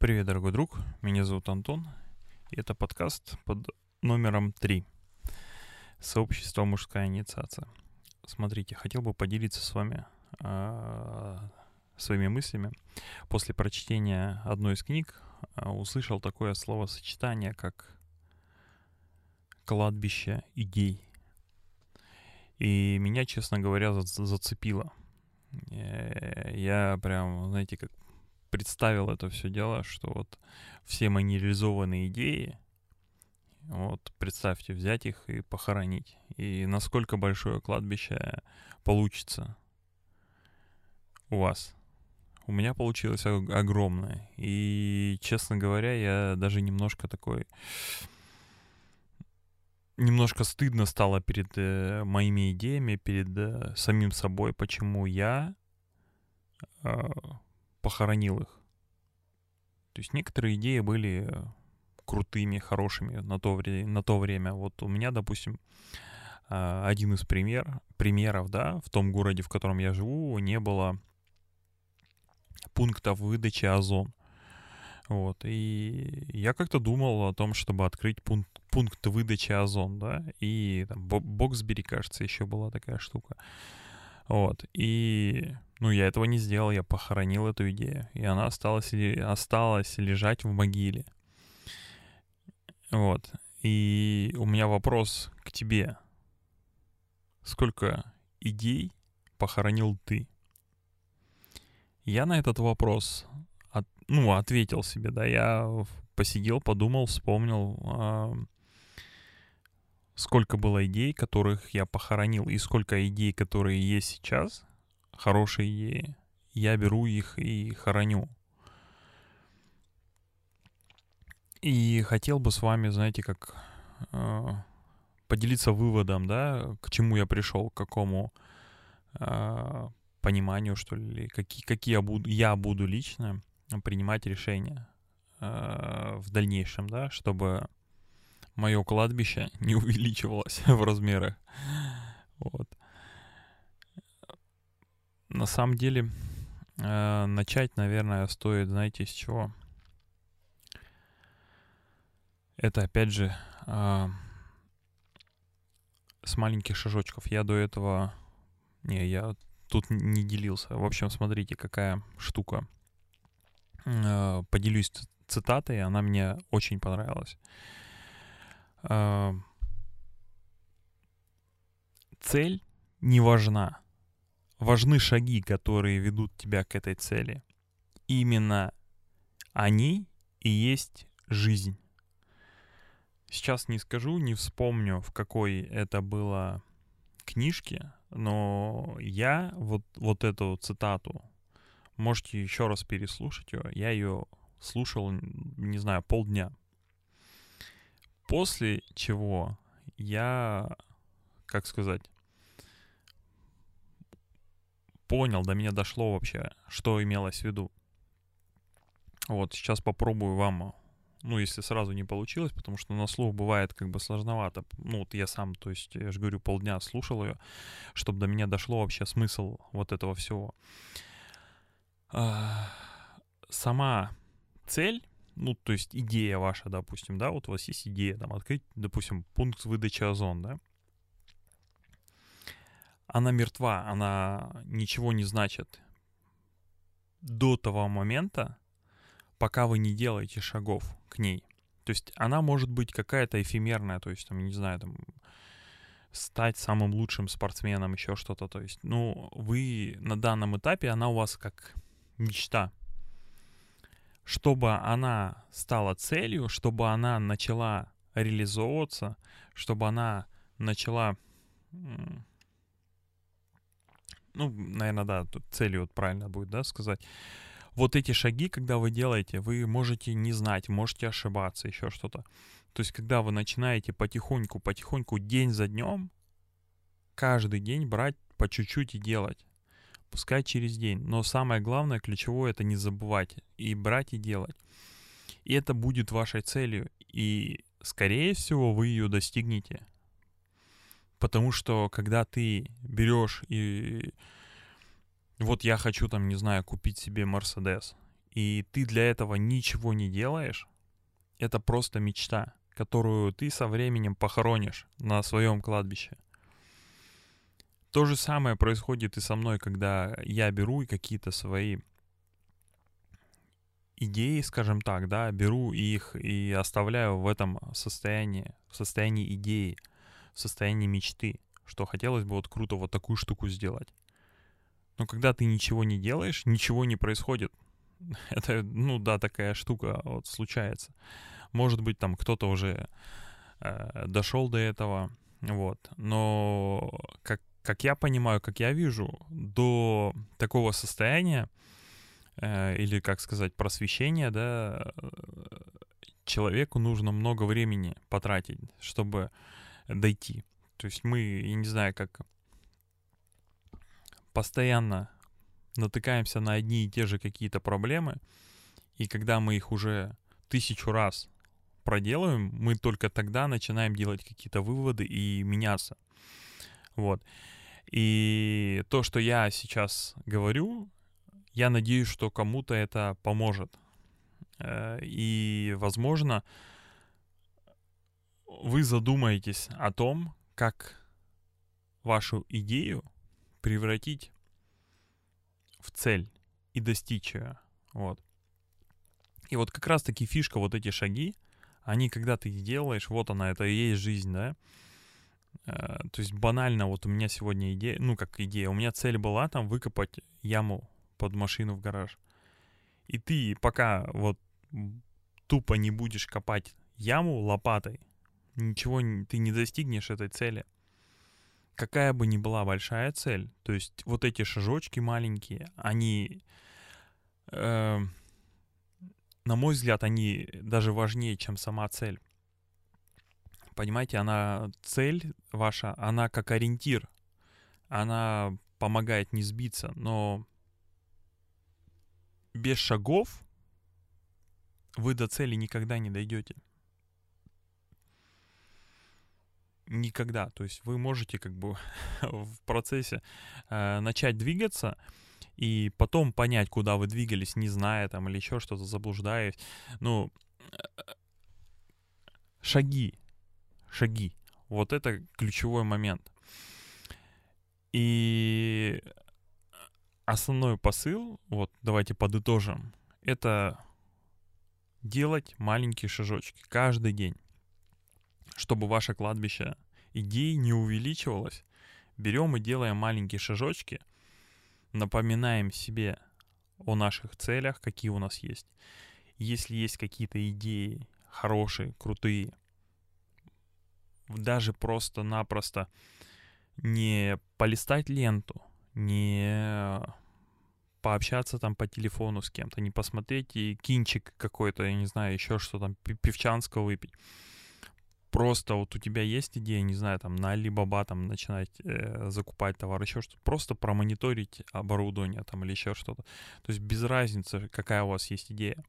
Привет, дорогой друг. Меня зовут Антон. И это подкаст под номером 3. Сообщество «Мужская инициация». Смотрите, хотел бы поделиться с вами э, своими мыслями. После прочтения одной из книг э, услышал такое словосочетание, как «кладбище идей». И меня, честно говоря, зацепило. Э, я прям, знаете, как представил это все дело, что вот все мои нереализованные идеи, вот представьте, взять их и похоронить. И насколько большое кладбище получится у вас. У меня получилось огромное. И, честно говоря, я даже немножко такой... Немножко стыдно стало перед э, моими идеями, перед э, самим собой, почему я э, похоронил их. То есть некоторые идеи были крутыми, хорошими на то, вре- на то время. Вот у меня, допустим, а, один из пример, примеров, да, в том городе, в котором я живу, не было пункта выдачи озон. Вот, и я как-то думал о том, чтобы открыть пункт, пункт выдачи озон, да, и там Боксбери, кажется, еще была такая штука. Вот, и ну, я этого не сделал, я похоронил эту идею. И она осталась, осталась лежать в могиле. Вот. И у меня вопрос к тебе. Сколько идей похоронил ты? Я на этот вопрос, от, ну, ответил себе, да, я посидел, подумал, вспомнил, э, сколько было идей, которых я похоронил, и сколько идей, которые есть сейчас, хорошие идеи, я беру их и хороню. И хотел бы с вами, знаете, как э, поделиться выводом, да, к чему я пришел, к какому э, пониманию, что ли, какие, какие я буду, я буду лично принимать решения э, в дальнейшем, да, чтобы мое кладбище не увеличивалось в размерах. Вот на самом деле э, начать, наверное, стоит, знаете, с чего? Это опять же э, с маленьких шажочков. Я до этого... Не, я тут не делился. В общем, смотрите, какая штука. Э, поделюсь цитатой, она мне очень понравилась. Цель не важна важны шаги, которые ведут тебя к этой цели. Именно они и есть жизнь. Сейчас не скажу, не вспомню, в какой это было книжке, но я вот, вот эту цитату, можете еще раз переслушать ее, я ее слушал, не знаю, полдня. После чего я, как сказать, понял, до меня дошло вообще, что имелось в виду. Вот, сейчас попробую вам, ну, если сразу не получилось, потому что на слух бывает как бы сложновато. Ну, вот я сам, то есть, я же говорю, полдня слушал ее, чтобы до меня дошло вообще смысл вот этого всего. А, сама цель, ну, то есть идея ваша, допустим, да, вот у вас есть идея, там, открыть, допустим, пункт выдачи озон, да, она мертва, она ничего не значит до того момента, пока вы не делаете шагов к ней. То есть она может быть какая-то эфемерная, то есть, там, не знаю, там, стать самым лучшим спортсменом, еще что-то. То есть, ну, вы на данном этапе, она у вас как мечта. Чтобы она стала целью, чтобы она начала реализовываться, чтобы она начала ну, наверное, да, тут целью вот правильно будет, да, сказать. Вот эти шаги, когда вы делаете, вы можете не знать, можете ошибаться, еще что-то. То есть, когда вы начинаете потихоньку, потихоньку, день за днем, каждый день брать по чуть-чуть и делать. Пускай через день. Но самое главное, ключевое, это не забывать и брать и делать. И это будет вашей целью. И, скорее всего, вы ее достигнете. Потому что когда ты берешь и вот я хочу там, не знаю, купить себе Мерседес, и ты для этого ничего не делаешь, это просто мечта, которую ты со временем похоронишь на своем кладбище. То же самое происходит и со мной, когда я беру и какие-то свои идеи, скажем так, да, беру их и оставляю в этом состоянии, в состоянии идеи, в состоянии мечты, что хотелось бы вот круто вот такую штуку сделать. Но когда ты ничего не делаешь, ничего не происходит. Это, ну да, такая штука вот случается. Может быть, там кто-то уже э, дошел до этого, вот. Но как, как я понимаю, как я вижу, до такого состояния, э, или, как сказать, просвещения, да, человеку нужно много времени потратить, чтобы дойти. То есть мы, я не знаю, как постоянно натыкаемся на одни и те же какие-то проблемы, и когда мы их уже тысячу раз проделываем, мы только тогда начинаем делать какие-то выводы и меняться. Вот. И то, что я сейчас говорю, я надеюсь, что кому-то это поможет. Э, и, возможно, вы задумаетесь о том, как вашу идею превратить в цель и достичь ее. Вот. И вот как раз-таки фишка, вот эти шаги, они, когда ты делаешь, вот она, это и есть жизнь, да. Э, то есть банально, вот у меня сегодня идея, ну как идея, у меня цель была там выкопать яму под машину в гараж. И ты пока вот тупо не будешь копать яму лопатой, ничего ты не достигнешь этой цели. Какая бы ни была большая цель, то есть вот эти шажочки маленькие, они э, на мой взгляд, они даже важнее, чем сама цель. Понимаете, она цель ваша, она как ориентир, она помогает не сбиться, но без шагов вы до цели никогда не дойдете. Никогда. То есть вы можете как бы в процессе э, начать двигаться, и потом понять, куда вы двигались, не зная там или еще что-то, заблуждаясь. Ну, шаги, шаги. Вот это ключевой момент. И основной посыл, вот давайте подытожим, это делать маленькие шажочки каждый день, чтобы ваше кладбище идей не увеличивалось. Берем и делаем маленькие шажочки – напоминаем себе о наших целях, какие у нас есть. Если есть какие-то идеи хорошие, крутые, даже просто-напросто не полистать ленту, не пообщаться там по телефону с кем-то, не посмотреть и кинчик какой-то, я не знаю, еще что там, певчанского выпить просто вот у тебя есть идея, не знаю, там на Alibaba там начинать э, закупать товар, еще что-то, просто промониторить оборудование там или еще что-то. То есть без разницы, какая у вас есть идея.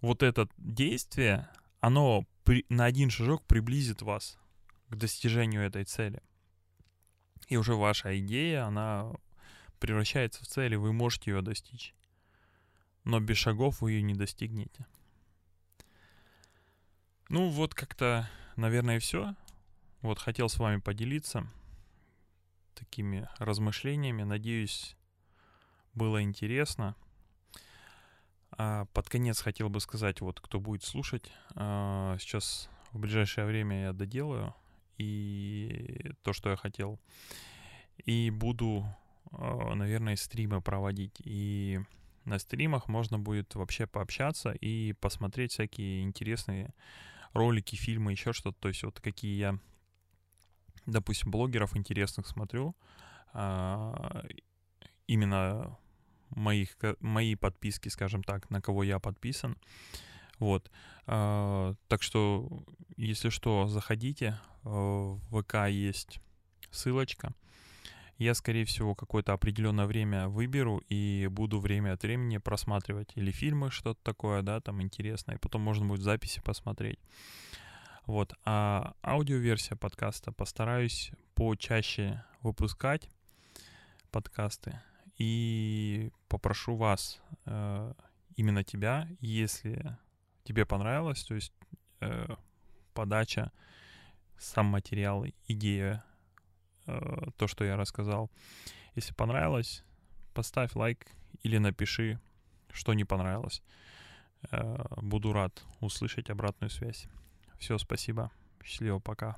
Вот это действие, оно при, на один шажок приблизит вас к достижению этой цели. И уже ваша идея, она превращается в цель, и вы можете ее достичь. Но без шагов вы ее не достигнете. Ну вот как-то наверное, все. Вот хотел с вами поделиться такими размышлениями. Надеюсь, было интересно. А под конец хотел бы сказать, вот кто будет слушать, а, сейчас в ближайшее время я доделаю и то, что я хотел. И буду, а, наверное, стримы проводить. И на стримах можно будет вообще пообщаться и посмотреть всякие интересные ролики, фильмы, еще что-то. То есть вот какие я, допустим, блогеров интересных смотрю, а, именно моих, мои подписки, скажем так, на кого я подписан. Вот. А, так что, если что, заходите. В ВК есть ссылочка я, скорее всего, какое-то определенное время выберу и буду время от времени просматривать или фильмы, что-то такое, да, там интересное, и потом можно будет записи посмотреть. Вот, а аудиоверсия подкаста постараюсь почаще выпускать подкасты и попрошу вас э, именно тебя. Если тебе понравилось, то есть э, подача, сам материал, идея, э, то, что я рассказал. Если понравилось, поставь лайк или напиши, что не понравилось. Э, буду рад услышать обратную связь. Все, спасибо. Счастливо, пока.